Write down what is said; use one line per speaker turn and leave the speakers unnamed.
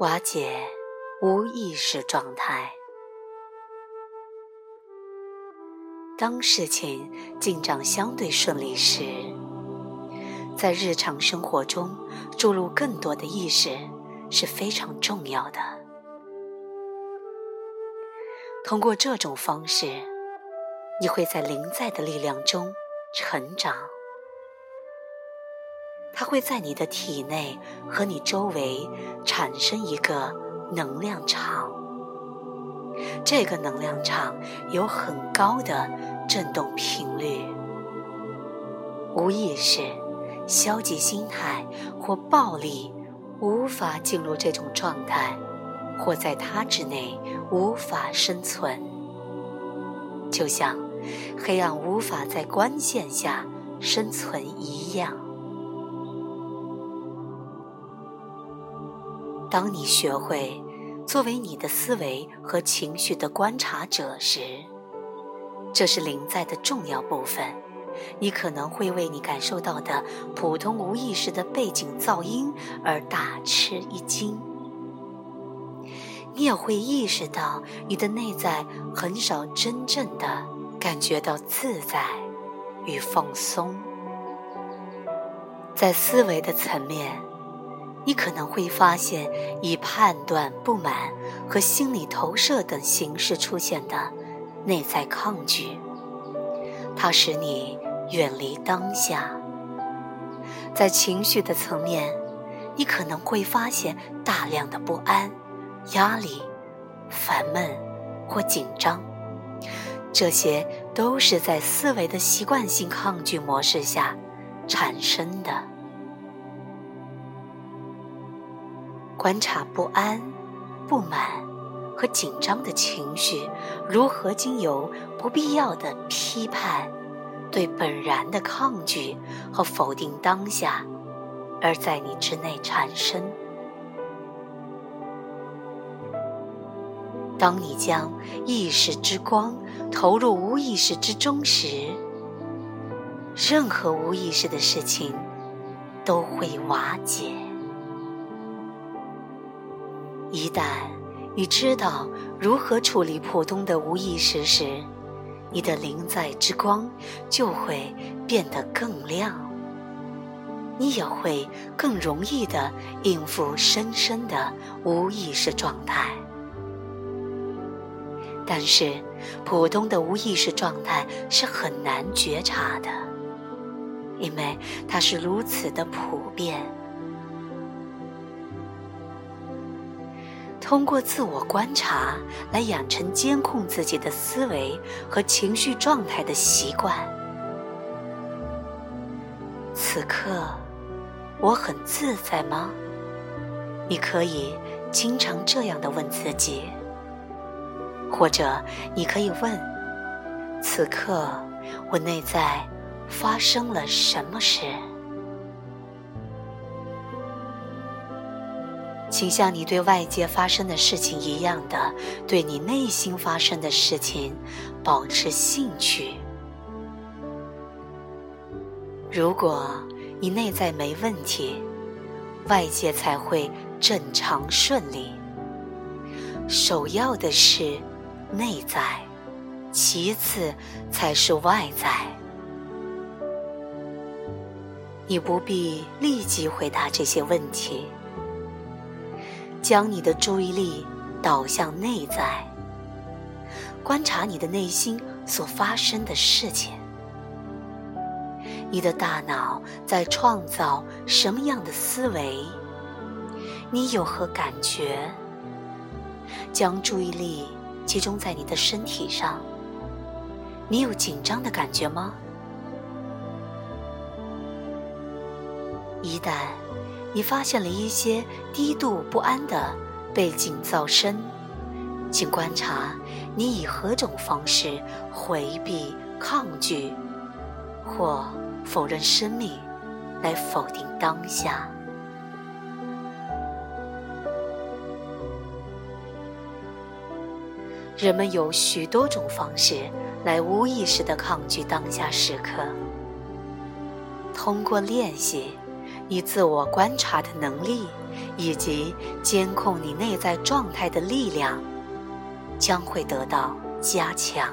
瓦解无意识状态。当事情进展相对顺利时，在日常生活中注入更多的意识是非常重要的。通过这种方式，你会在灵在的力量中成长。它会在你的体内和你周围产生一个能量场，这个能量场有很高的振动频率。无意识、消极心态或暴力无法进入这种状态，或在它之内无法生存，就像黑暗无法在光线下生存一样。当你学会作为你的思维和情绪的观察者时，这是灵在的重要部分。你可能会为你感受到的普通无意识的背景噪音而大吃一惊。你也会意识到你的内在很少真正的感觉到自在与放松。在思维的层面。你可能会发现，以判断、不满和心理投射等形式出现的内在抗拒，它使你远离当下。在情绪的层面，你可能会发现大量的不安、压力、烦闷或紧张，这些都是在思维的习惯性抗拒模式下产生的。观察不安、不满和紧张的情绪如何经由不必要的批判、对本然的抗拒和否定当下，而在你之内产生。当你将意识之光投入无意识之中时，任何无意识的事情都会瓦解。一旦你知道如何处理普通的无意识时，你的灵在之光就会变得更亮，你也会更容易的应付深深的无意识状态。但是，普通的无意识状态是很难觉察的，因为它是如此的普遍。通过自我观察来养成监控自己的思维和情绪状态的习惯。此刻，我很自在吗？你可以经常这样的问自己，或者你可以问：此刻，我内在发生了什么事？请像你对外界发生的事情一样的，对你内心发生的事情保持兴趣。如果你内在没问题，外界才会正常顺利。首要的是内在，其次才是外在。你不必立即回答这些问题。将你的注意力导向内在，观察你的内心所发生的事情。你的大脑在创造什么样的思维？你有何感觉？将注意力集中在你的身体上。你有紧张的感觉吗？一旦。你发现了一些低度不安的背景噪声，请观察你以何种方式回避、抗拒或否认生命，来否定当下。人们有许多种方式来无意识的抗拒当下时刻，通过练习。你自我观察的能力，以及监控你内在状态的力量，将会得到加强。